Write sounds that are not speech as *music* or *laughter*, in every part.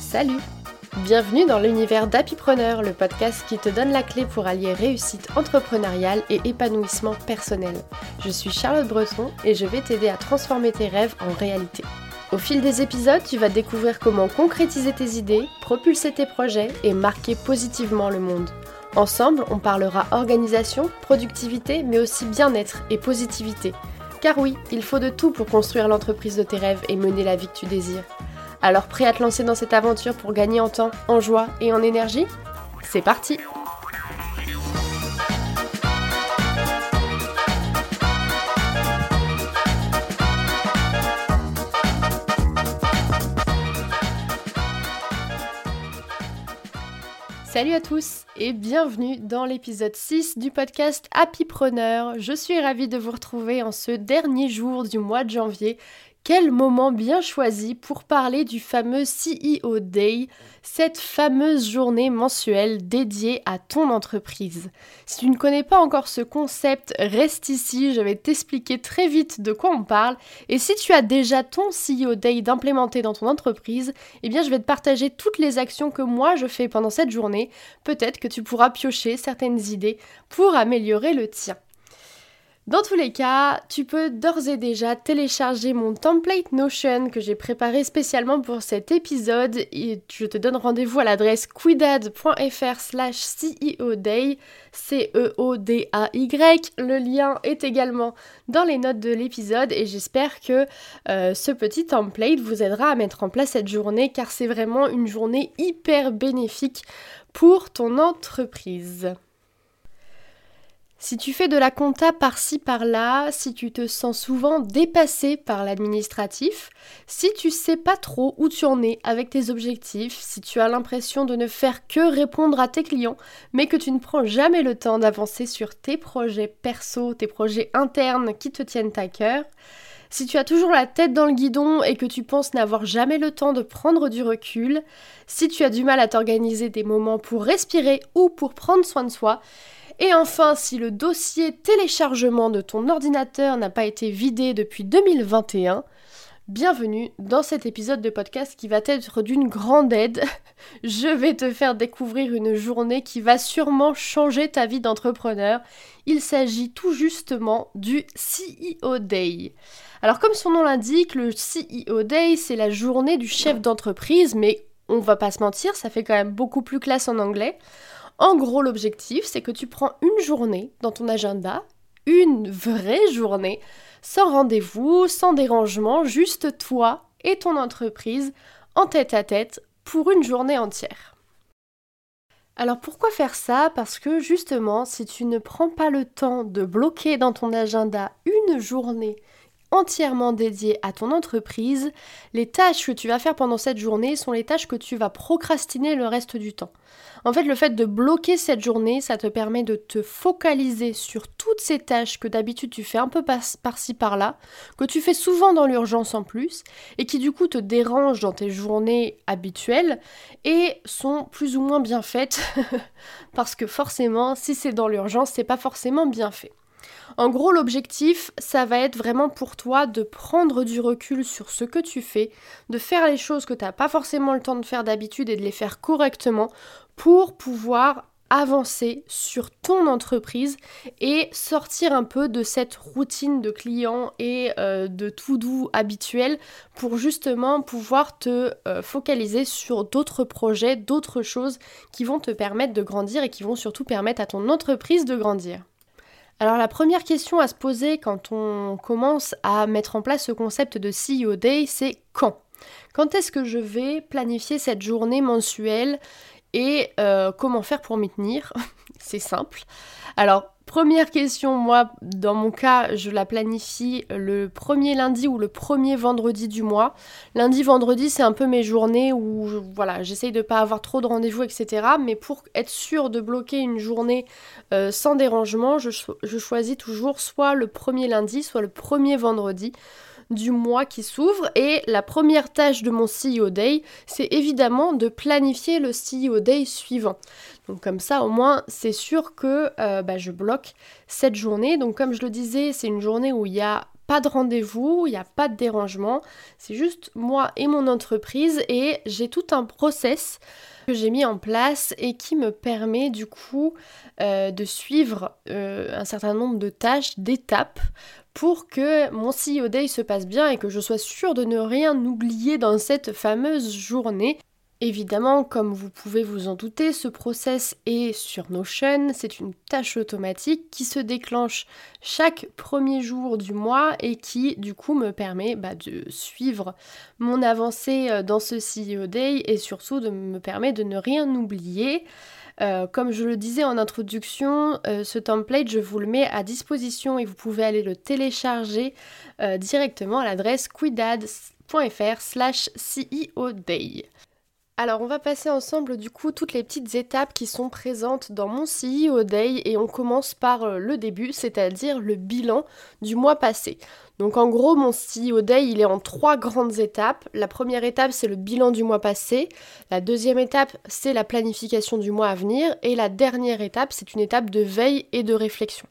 Salut Bienvenue dans l'univers d'Happypreneur, le podcast qui te donne la clé pour allier réussite entrepreneuriale et épanouissement personnel. Je suis Charlotte Breton et je vais t'aider à transformer tes rêves en réalité. Au fil des épisodes, tu vas découvrir comment concrétiser tes idées, propulser tes projets et marquer positivement le monde. Ensemble, on parlera organisation, productivité, mais aussi bien-être et positivité. Car oui, il faut de tout pour construire l'entreprise de tes rêves et mener la vie que tu désires. Alors prêt à te lancer dans cette aventure pour gagner en temps, en joie et en énergie? C'est parti Salut à tous et bienvenue dans l'épisode 6 du podcast Happypreneur. Je suis ravie de vous retrouver en ce dernier jour du mois de janvier quel moment bien choisi pour parler du fameux CEO Day, cette fameuse journée mensuelle dédiée à ton entreprise. Si tu ne connais pas encore ce concept, reste ici, je vais t'expliquer très vite de quoi on parle. Et si tu as déjà ton CEO Day d'implémenter dans ton entreprise, eh bien je vais te partager toutes les actions que moi je fais pendant cette journée. Peut-être que tu pourras piocher certaines idées pour améliorer le tien. Dans tous les cas, tu peux d'ores et déjà télécharger mon template Notion que j'ai préparé spécialement pour cet épisode et je te donne rendez-vous à l'adresse quidad.fr slash ceoday, C-E-O-D-A-Y. Le lien est également dans les notes de l'épisode et j'espère que euh, ce petit template vous aidera à mettre en place cette journée car c'est vraiment une journée hyper bénéfique pour ton entreprise. Si tu fais de la compta par-ci par-là, si tu te sens souvent dépassé par l'administratif, si tu sais pas trop où tu en es avec tes objectifs, si tu as l'impression de ne faire que répondre à tes clients, mais que tu ne prends jamais le temps d'avancer sur tes projets perso, tes projets internes qui te tiennent à cœur, si tu as toujours la tête dans le guidon et que tu penses n'avoir jamais le temps de prendre du recul, si tu as du mal à t'organiser des moments pour respirer ou pour prendre soin de soi, et enfin, si le dossier téléchargement de ton ordinateur n'a pas été vidé depuis 2021, bienvenue dans cet épisode de podcast qui va être d'une grande aide. *laughs* Je vais te faire découvrir une journée qui va sûrement changer ta vie d'entrepreneur. Il s'agit tout justement du CEO Day. Alors comme son nom l'indique, le CEO Day, c'est la journée du chef d'entreprise, mais on va pas se mentir, ça fait quand même beaucoup plus classe en anglais. En gros, l'objectif, c'est que tu prends une journée dans ton agenda, une vraie journée, sans rendez-vous, sans dérangement, juste toi et ton entreprise en tête à tête pour une journée entière. Alors pourquoi faire ça? Parce que justement, si tu ne prends pas le temps de bloquer dans ton agenda une journée entièrement dédiée à ton entreprise, les tâches que tu vas faire pendant cette journée sont les tâches que tu vas procrastiner le reste du temps. En fait, le fait de bloquer cette journée, ça te permet de te focaliser sur toutes ces tâches que d'habitude tu fais un peu par-ci par-là, que tu fais souvent dans l'urgence en plus, et qui du coup te dérangent dans tes journées habituelles et sont plus ou moins bien faites, *laughs* parce que forcément, si c'est dans l'urgence, c'est pas forcément bien fait. En gros, l'objectif, ça va être vraiment pour toi de prendre du recul sur ce que tu fais, de faire les choses que tu n'as pas forcément le temps de faire d'habitude et de les faire correctement pour pouvoir avancer sur ton entreprise et sortir un peu de cette routine de clients et euh, de tout doux habituel pour justement pouvoir te euh, focaliser sur d'autres projets, d'autres choses qui vont te permettre de grandir et qui vont surtout permettre à ton entreprise de grandir. Alors la première question à se poser quand on commence à mettre en place ce concept de CEO Day, c'est quand? Quand est-ce que je vais planifier cette journée mensuelle et euh, comment faire pour m'y tenir? *laughs* C'est simple. Alors Première question, moi, dans mon cas, je la planifie le premier lundi ou le premier vendredi du mois. Lundi, vendredi, c'est un peu mes journées où, voilà, j'essaye de ne pas avoir trop de rendez-vous, etc. Mais pour être sûr de bloquer une journée euh, sans dérangement, je, je choisis toujours soit le premier lundi, soit le premier vendredi. Du mois qui s'ouvre et la première tâche de mon CEO Day, c'est évidemment de planifier le CEO Day suivant. Donc comme ça, au moins, c'est sûr que euh, bah, je bloque cette journée. Donc comme je le disais, c'est une journée où il n'y a de rendez-vous, il n'y a pas de dérangement. C'est juste moi et mon entreprise et j'ai tout un process que j'ai mis en place et qui me permet du coup euh, de suivre euh, un certain nombre de tâches, d'étapes pour que mon CEO Day se passe bien et que je sois sûre de ne rien oublier dans cette fameuse journée. Évidemment, comme vous pouvez vous en douter, ce process est sur Notion, c'est une tâche automatique qui se déclenche chaque premier jour du mois et qui du coup me permet bah, de suivre mon avancée euh, dans ce CEO Day et surtout de me permet de ne rien oublier. Euh, comme je le disais en introduction, euh, ce template, je vous le mets à disposition et vous pouvez aller le télécharger directement à l'adresse quidad.fr slash CEO Day. Alors on va passer ensemble du coup toutes les petites étapes qui sont présentes dans mon CEO Day et on commence par euh, le début, c'est-à-dire le bilan du mois passé. Donc en gros mon CEO Day il est en trois grandes étapes. La première étape c'est le bilan du mois passé, la deuxième étape c'est la planification du mois à venir et la dernière étape c'est une étape de veille et de réflexion.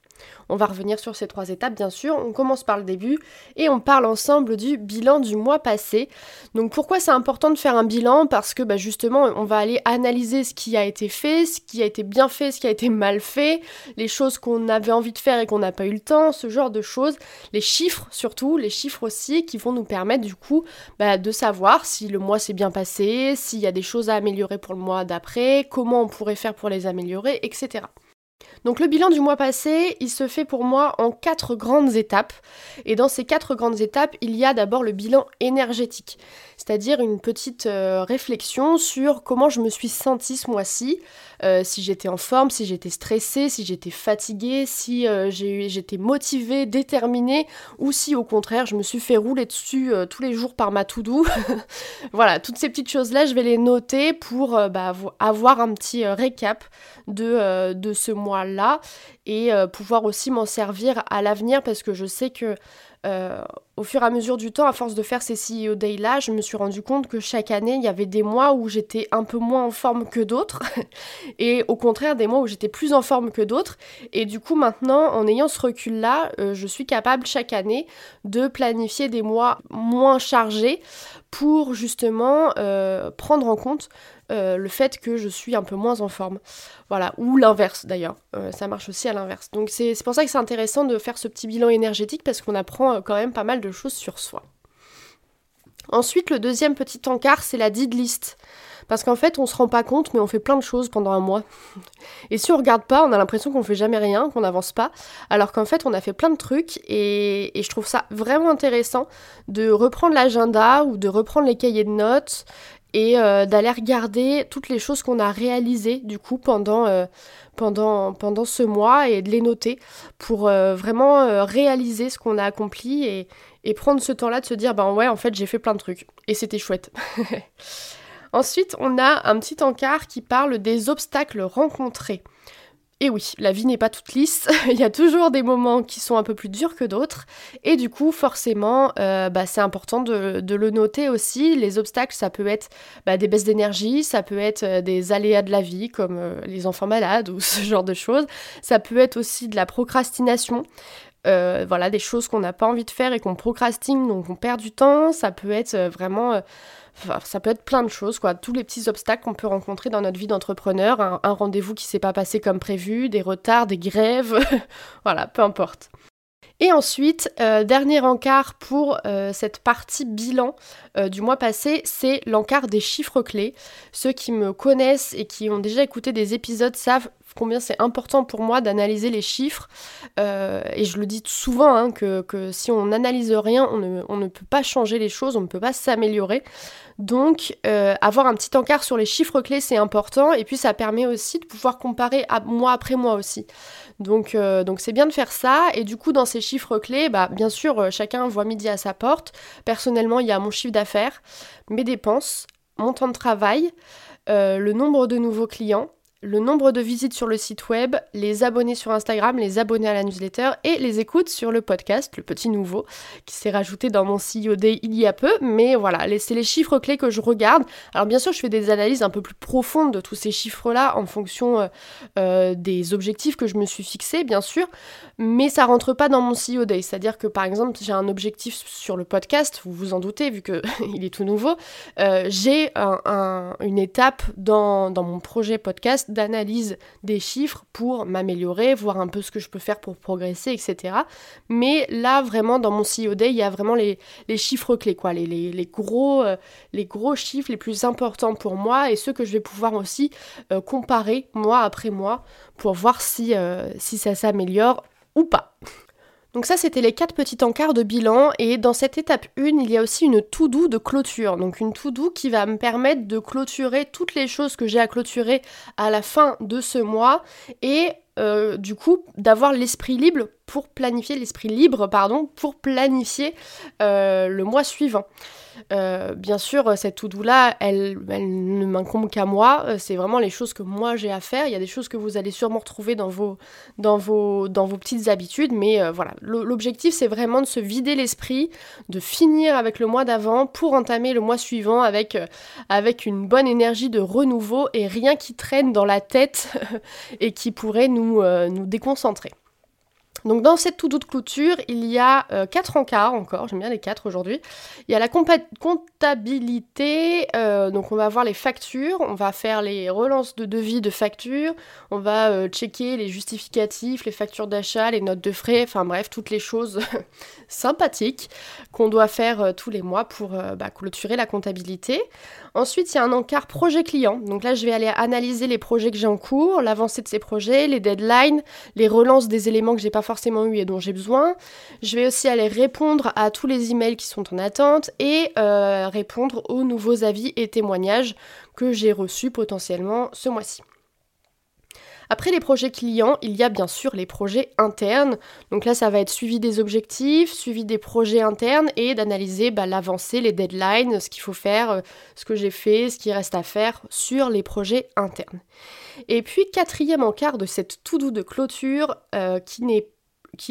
On va revenir sur ces trois étapes, bien sûr. On commence par le début et on parle ensemble du bilan du mois passé. Donc pourquoi c'est important de faire un bilan? Parce que bah, justement, on va aller analyser ce qui a été fait, ce qui a été bien fait, ce qui a été mal fait, les choses qu'on avait envie de faire et qu'on n'a pas eu le temps, ce genre de choses. Les chiffres surtout, les chiffres aussi qui vont nous permettre du coup bah, de savoir si le mois s'est bien passé, s'il y a des choses à améliorer pour le mois d'après, comment on pourrait faire pour les améliorer, etc. Donc le bilan du mois passé, il se fait pour moi en quatre grandes étapes. Et dans ces quatre grandes étapes, il y a d'abord le bilan énergétique, c'est-à-dire une petite euh, réflexion sur comment je me suis sentie ce mois-ci, euh, si j'étais en forme, si j'étais stressée, si j'étais fatiguée, si euh, j'étais motivée, déterminée, ou si au contraire je me suis fait rouler dessus tous les jours par ma to-do. *laughs* voilà, toutes ces petites choses-là, je vais les noter pour bah, avoir un petit récap de, ce mois-là et pouvoir aussi m'en servir à l'avenir parce que je sais que euh, au fur et à mesure du temps, à force de faire ces CEO Day là, je me suis rendu compte que chaque année, il y avait des mois où j'étais un peu moins en forme que d'autres, *laughs* et au contraire des mois où j'étais plus en forme que d'autres. Et du coup, maintenant, en ayant ce recul là, euh, je suis capable chaque année de planifier des mois moins chargés pour justement euh, prendre en compte euh, le fait que je suis un peu moins en forme. Voilà, ou l'inverse d'ailleurs, euh, ça marche aussi à l'inverse. Donc c'est pour ça que c'est intéressant de faire ce petit bilan énergétique parce qu'on apprend euh, quand même pas mal de choses sur soi. Ensuite, le deuxième petit encart, c'est la did list. Parce qu'en fait, on se rend pas compte, mais on fait plein de choses pendant un mois. Et si on regarde pas, on a l'impression qu'on fait jamais rien, qu'on n'avance pas. Alors qu'en fait, on a fait plein de trucs et je trouve ça vraiment intéressant de reprendre l'agenda ou de reprendre les cahiers de notes et euh, d'aller regarder toutes les choses qu'on a réalisées du coup pendant, euh, pendant, pendant ce mois et de les noter pour euh, vraiment réaliser ce qu'on a accompli et, et prendre ce temps-là de se dire ben ouais en fait j'ai fait plein de trucs et c'était chouette. *laughs* Ensuite on a un petit encart qui parle des obstacles rencontrés. Et oui, la vie n'est pas toute lisse, *laughs* il y a toujours des moments qui sont un peu plus durs que d'autres, et du coup, forcément, euh, bah, c'est important de, le noter aussi. Les obstacles, ça peut être bah, des baisses d'énergie, ça peut être euh, des aléas de la vie, comme euh, les enfants malades *laughs* ou ce genre de choses, ça peut être aussi de la procrastination. Voilà, des choses qu'on n'a pas envie de faire et qu'on procrastine, donc on perd du temps. Ça peut être vraiment ça peut être plein de choses, quoi. Tous les petits obstacles qu'on peut rencontrer dans notre vie d'entrepreneur, un, rendez-vous qui s'est pas passé comme prévu, des retards, des grèves, *laughs* voilà, peu importe. Et ensuite, euh, dernier encart pour euh, cette partie bilan euh, du mois passé, c'est l'encart des chiffres clés. Ceux qui me connaissent et qui ont déjà écouté des épisodes savent combien c'est important pour moi d'analyser les chiffres. et je le dis souvent, hein, que, si on n'analyse rien, on ne, on ne, peut pas changer les choses, on ne peut pas s'améliorer. Donc euh, avoir un petit encart sur les chiffres clés c'est important et puis ça permet aussi de pouvoir comparer mois après mois aussi. Donc euh, donc c'est bien de faire ça et du coup dans ces chiffres clés, bah bien sûr euh, chacun voit midi à sa porte. Personnellement il y a mon chiffre d'affaires, mes dépenses, mon temps de travail, le nombre de nouveaux clients, le nombre de visites sur le site web, les abonnés sur Instagram, les abonnés à la newsletter et les écoutes sur le podcast, le petit nouveau, qui s'est rajouté dans mon CEO Day il y a peu. Mais voilà, c'est les chiffres clés que je regarde. Alors bien sûr, je fais des analyses un peu plus profondes de tous ces chiffres-là en fonction euh, euh, des objectifs que je me suis fixés, bien sûr. Mais ça rentre pas dans mon CEO Day. C'est-à-dire que par exemple, j'ai un objectif sur le podcast, vous vous en doutez vu qu'il *laughs* est tout nouveau. Euh, j'ai une étape dans, dans mon projet podcast d'analyse des chiffres pour m'améliorer, voir un peu ce que je peux faire pour progresser, etc. Mais là, vraiment, dans mon CEO Day, il y a vraiment les, chiffres clés, quoi, les, gros, euh, les gros chiffres les plus importants pour moi et ceux que je vais pouvoir aussi euh, comparer mois après mois pour voir si, euh, si ça s'améliore ou pas. Donc ça, c'était les quatre petits encarts de bilan. Et dans cette étape 1, il y a aussi une to-do de clôture. Donc une to-do qui va me permettre de clôturer toutes les choses que j'ai à clôturer à la fin de ce mois. Et euh, du coup, d'avoir l'esprit libre pour planifier, l'esprit libre, pardon, pour planifier euh, le mois suivant. Euh, bien sûr, cette to-do-là, elle, ne m'incombe qu'à moi. Euh, c'est vraiment les choses que moi j'ai à faire. Il y a des choses que vous allez sûrement retrouver dans vos, dans vos, dans vos petites habitudes. Mais voilà, l'objectif, c'est vraiment de se vider l'esprit, de finir avec le mois d'avant pour entamer le mois suivant avec, avec une bonne énergie de renouveau et rien qui traîne dans la tête *laughs* et qui pourrait nous, nous déconcentrer. Donc dans cette tout doute clôture, il y a euh, quatre encarts encore, j'aime bien les quatre aujourd'hui. Il y a la comptabilité, euh, donc on va voir les factures, on va faire les relances de devis de factures, on va euh, checker les justificatifs, les factures d'achat, les notes de frais, enfin bref, toutes les choses *laughs* sympathiques qu'on doit faire tous les mois pour bah, clôturer la comptabilité. Ensuite, il y a un encart projet client. Donc là, je vais aller analyser les projets que j'ai en cours, l'avancée de ces projets, les deadlines, les relances des éléments que j'ai pas forcément eu et dont j'ai besoin. Je vais aussi aller répondre à tous les emails qui sont en attente et euh, répondre aux nouveaux avis et témoignages que j'ai reçus potentiellement ce mois-ci. Après les projets clients, il y a bien sûr les projets internes. Donc là, ça va être suivi des objectifs, suivi des projets internes et d'analyser bah, l'avancée, les deadlines, ce qu'il faut faire, euh, ce que j'ai fait, ce qui reste à faire sur les projets internes. Et puis quatrième encart de cette tout doux de clôture euh, qui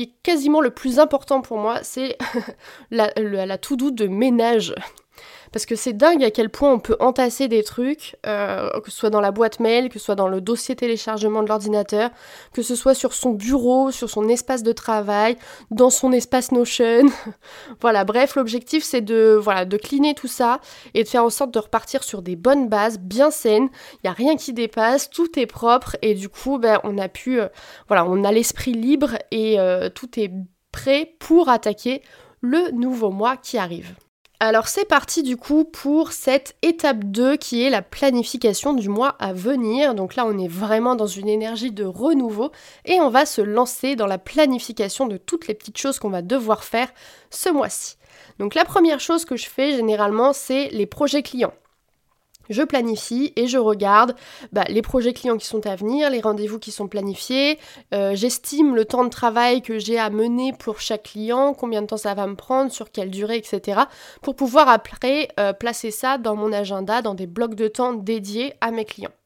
est quasiment le plus important pour moi, c'est *laughs* la, la, la de ménage. Parce que c'est dingue à quel point on peut entasser des trucs, euh, que ce soit dans la boîte mail, que ce soit dans le dossier téléchargement de l'ordinateur, que ce soit sur son bureau, sur son espace de travail, dans son espace Notion. *laughs* voilà, bref, l'objectif c'est de, voilà, de cleaner tout ça et de faire en sorte de repartir sur des bonnes bases, bien saines. Il n'y a rien qui dépasse, tout est propre et du coup, ben, on a pu, euh, voilà, on a l'esprit libre et euh, tout est prêt pour attaquer le nouveau mois qui arrive. Alors c'est parti du coup pour cette étape 2 qui est la planification du mois à venir. Donc là on est vraiment dans une énergie de renouveau et on va se lancer dans la planification de toutes les petites choses qu'on va devoir faire ce mois-ci. Donc la première chose que je fais généralement c'est les projets clients je planifie et je regarde bah, les projets clients qui sont à venir, les rendez-vous qui sont planifiés, euh, j'estime le temps de travail que j'ai à mener pour chaque client, combien de temps ça va me prendre, sur quelle durée, etc. pour pouvoir après euh, placer ça dans mon agenda, dans des blocs de temps dédiés à mes clients.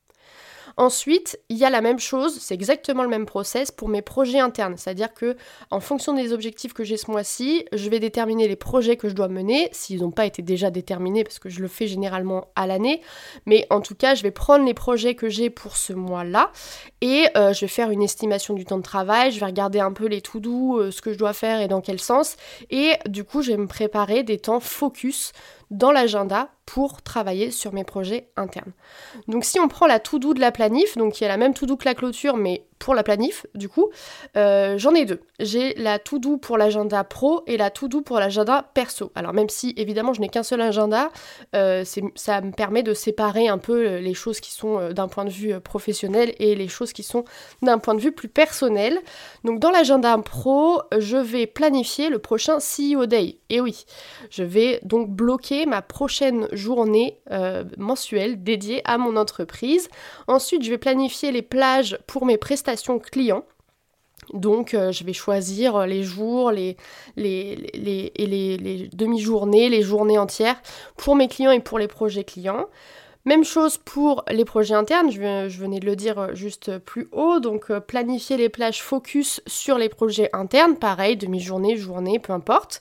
Ensuite, il y a la même chose, c'est exactement le même process pour mes projets internes, c'est-à-dire que en fonction des objectifs que j'ai ce mois-ci, je vais déterminer les projets que je dois mener, s'ils n'ont pas été déjà déterminés parce que je le fais généralement à l'année, mais en tout cas, je vais prendre les projets que j'ai pour ce mois-là et euh, je vais faire une estimation du temps de travail, je vais regarder un peu les to-do, euh, ce que je dois faire et dans quel sens, et du coup, je vais me préparer des temps focus dans l'agenda pour travailler sur mes projets internes. Donc si on prend la to-do de la planif, donc qui est la même to-do que la clôture, mais pour la planif, du coup, euh, j'en ai deux. J'ai la to-do pour l'agenda pro et la to-do pour l'agenda perso. Alors même si évidemment je n'ai qu'un seul agenda, euh, ça me permet de séparer un peu euh, les choses qui sont d'un point de vue professionnel et les choses qui sont d'un point de vue plus personnel. Donc dans l'agenda pro, je vais planifier le prochain CEO Day. Et oui, je vais donc bloquer ma prochaine journée mensuelle dédiée à mon entreprise. Ensuite, je vais planifier les plages pour mes prestations client. Donc euh, je vais choisir les jours, les, les, les, les demi-journées, les journées entières pour mes clients et pour les projets clients. Même chose pour les projets internes, je, venais de le dire juste plus haut, donc euh, planifier les plages focus sur les projets internes, pareil, demi-journée, journée, peu importe.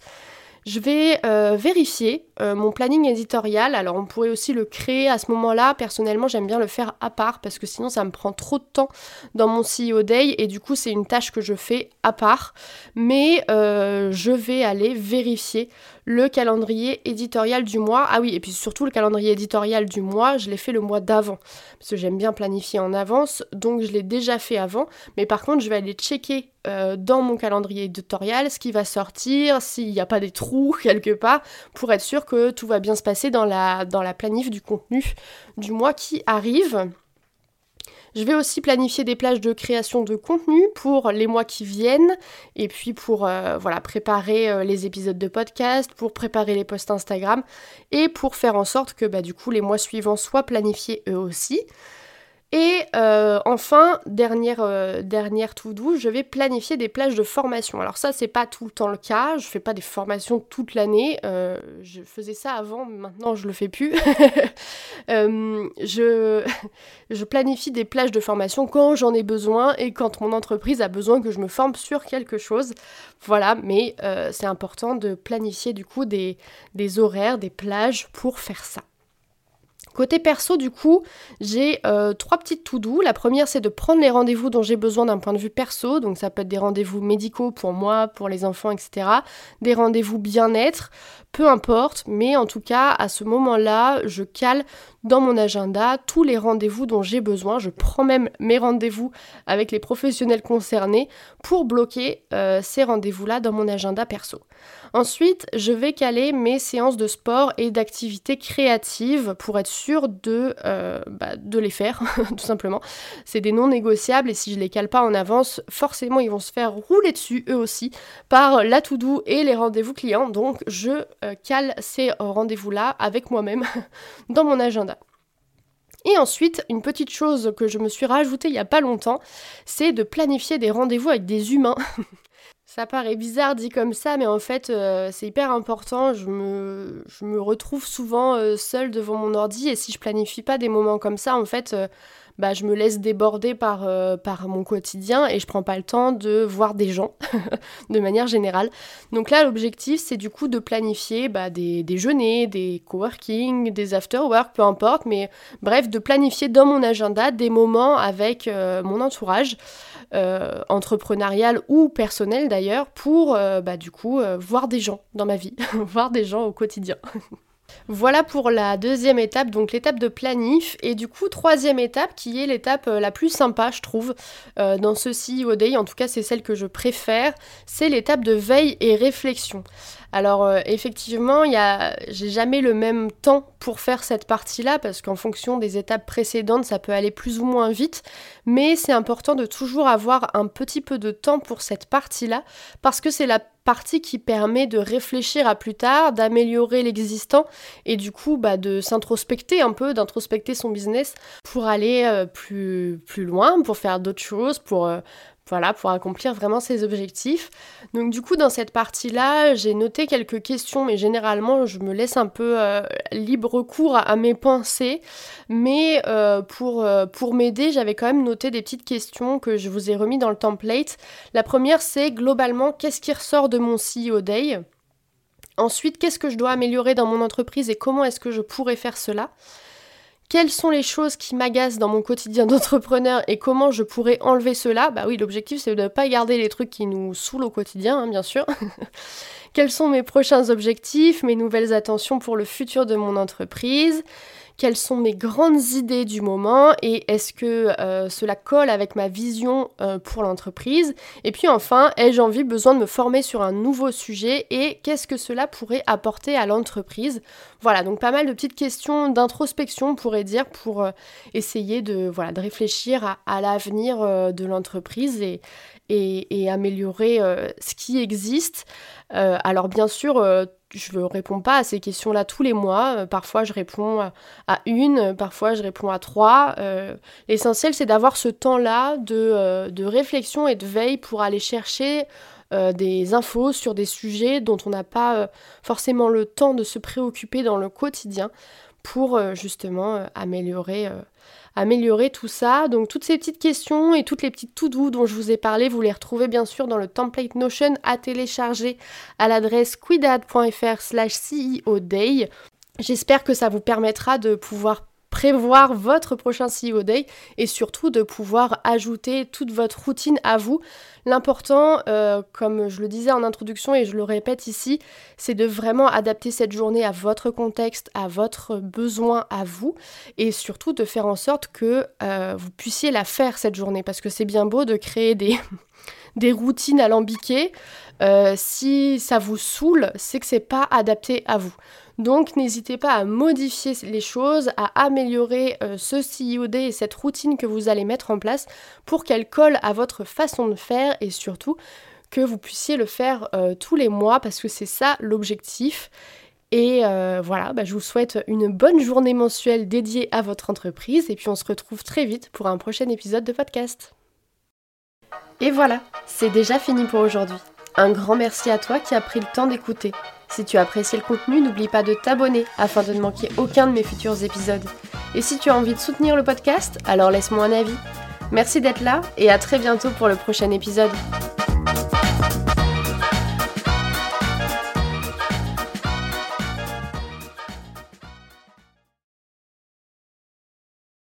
Je vais euh, vérifier euh, mon planning éditorial. Alors on pourrait aussi le créer à ce moment-là. Personnellement, j'aime bien le faire à part parce que sinon ça me prend trop de temps dans mon CEO Day et du coup c'est une tâche que je fais à part. Mais euh, je vais aller vérifier le calendrier éditorial du mois. Ah oui, et puis surtout le calendrier éditorial du mois, je l'ai fait le mois d'avant. Parce que j'aime bien planifier en avance, donc je l'ai déjà fait avant. Mais par contre, je vais aller checker euh, dans mon calendrier éditorial ce qui va sortir, s'il n'y a pas des trous *laughs* quelque part, pour être sûr que tout va bien se passer dans la, dans la planif du contenu du mois qui arrive. Je vais aussi planifier des plages de création de contenu pour les mois qui viennent et puis pour euh, voilà, préparer euh, les épisodes de podcast, pour préparer les posts Instagram et pour faire en sorte que bah, du coup les mois suivants soient planifiés eux aussi. Et euh, enfin, dernière, euh, dernière tout doux, je vais planifier des plages de formation. Alors ça, c'est pas tout le temps le cas. Je fais pas des formations toute l'année. Euh, je faisais ça avant, maintenant je le fais plus. *laughs* je, *laughs* je planifie des plages de formation quand j'en ai besoin et quand mon entreprise a besoin que je me forme sur quelque chose. Voilà, mais c'est important de planifier du coup des, des horaires, des plages pour faire ça. Côté perso, du coup, j'ai euh, trois petites to do. La première, c'est de prendre les rendez-vous dont j'ai besoin d'un point de vue perso. Donc, ça peut être des rendez-vous médicaux pour moi, pour les enfants, etc. Des rendez-vous bien-être, peu importe. Mais en tout cas, à ce moment-là, je cale dans mon agenda tous les rendez-vous dont j'ai besoin. Je prends même mes rendez-vous avec les professionnels concernés pour bloquer euh, ces rendez-vous-là dans mon agenda perso. Ensuite, je vais caler mes séances de sport et d'activités créatives pour être sûr de, euh, bah, les faire, *laughs* tout simplement. C'est des non négociables et si je les cale pas en avance, forcément ils vont se faire rouler dessus eux aussi par la to-do et les rendez-vous clients. Donc je cale ces rendez-vous-là avec moi-même *laughs* dans mon agenda. Et ensuite, une petite chose que je me suis rajoutée il n'y a pas longtemps, c'est de planifier des rendez-vous avec des humains. *laughs* Ça paraît bizarre dit comme ça, mais en fait, euh, c'est hyper important. Je me, retrouve souvent euh, seule devant mon ordi et si je planifie pas des moments comme ça, en fait, euh, bah, je me laisse déborder par, par mon quotidien et je prends pas le temps de voir des gens *laughs* de manière générale. Donc là, l'objectif, c'est du coup de planifier bah, des déjeuners, des coworking, des after-work, peu importe, mais bref, de planifier dans mon agenda des moments avec mon entourage. Euh, entrepreneurial ou personnel d'ailleurs, pour euh, bah, du coup euh, voir des gens dans ma vie, *laughs* voir des gens au quotidien. *laughs* Voilà pour la deuxième étape, donc l'étape de planif. Et du coup, troisième étape qui est l'étape la plus sympa, je trouve, dans ce CEO Day, en tout cas c'est celle que je préfère, c'est l'étape de veille et réflexion. Alors euh, effectivement, j'ai jamais le même temps pour faire cette partie-là parce qu'en fonction des étapes précédentes, ça peut aller plus ou moins vite, mais c'est important de toujours avoir un petit peu de temps pour cette partie-là parce que c'est la partie qui permet de réfléchir à plus tard, d'améliorer l'existant et du coup bah, de s'introspecter un peu, d'introspecter son business pour aller euh, plus, plus loin, pour faire d'autres choses, pour euh, voilà, pour accomplir vraiment ses objectifs. Donc du coup, dans cette partie-là, j'ai noté quelques questions, mais généralement, je me laisse un peu euh, libre cours à, mes pensées. Mais euh, pour, euh, pour m'aider, j'avais quand même noté des petites questions que je vous ai remis dans le template. La première, c'est globalement, qu'est-ce qui ressort de mon CEO Day? Ensuite, qu'est-ce que je dois améliorer dans mon entreprise et comment est-ce que je pourrais faire cela? Quelles sont les choses qui m'agacent dans mon quotidien *laughs* d'entrepreneur et comment je pourrais enlever cela? Bah oui, l'objectif c'est de ne pas garder les trucs qui nous saoulent au quotidien, hein, bien sûr. *laughs* Quels sont mes prochains objectifs, mes nouvelles attentions pour le futur de mon entreprise? Quelles sont mes grandes idées du moment et est-ce que euh, cela colle avec ma vision euh, pour l'entreprise. Et puis enfin, ai-je envie, besoin de me former sur un nouveau sujet et qu'est-ce que cela pourrait apporter à l'entreprise? Voilà, donc pas mal de petites questions d'introspection, on pourrait dire, pour euh, essayer de, réfléchir à, l'avenir de l'entreprise et, et, améliorer ce qui existe. alors bien sûr, je ne réponds pas à ces questions-là tous les mois. Euh, parfois, je réponds à une, parfois, je réponds à trois. Euh, l'essentiel, c'est d'avoir ce temps-là de, euh, de, réflexion et de veille pour aller chercher des infos sur des sujets dont on n'a pas forcément le temps de se préoccuper dans le quotidien pour justement améliorer améliorer tout ça. Donc toutes ces petites questions et toutes les petites to doux dont je vous ai parlé, vous les retrouvez bien sûr dans le template Notion à télécharger à l'adresse quidad.fr slash CEO Day. J'espère que ça vous permettra de pouvoir prévoir votre prochain CEO Day et surtout de pouvoir ajouter toute votre routine à vous. L'important, euh, comme je le disais en introduction et je le répète ici, c'est de vraiment adapter cette journée à votre contexte, à votre besoin, à vous et surtout de faire en sorte que euh, vous puissiez la faire cette journée parce que c'est bien beau de créer des, *laughs* routines alambiquées. Euh, si ça vous saoule, c'est que c'est pas adapté à vous. Donc n'hésitez pas à modifier les choses, à améliorer euh, ce CIOD et cette routine que vous allez mettre en place pour qu'elle colle à votre façon de faire et surtout que vous puissiez le faire euh, tous les mois parce que c'est ça l'objectif. Et euh, voilà, bah, je vous souhaite une bonne journée mensuelle dédiée à votre entreprise et puis on se retrouve très vite pour un prochain épisode de podcast. Et voilà, c'est déjà fini pour aujourd'hui. Un grand merci à toi qui as pris le temps d'écouter. Si tu as apprécié le contenu, n'oublie pas de t'abonner afin de ne manquer aucun de mes futurs épisodes. Et si tu as envie de soutenir le podcast, alors laisse-moi un avis. Merci d'être là et à très bientôt pour le prochain épisode.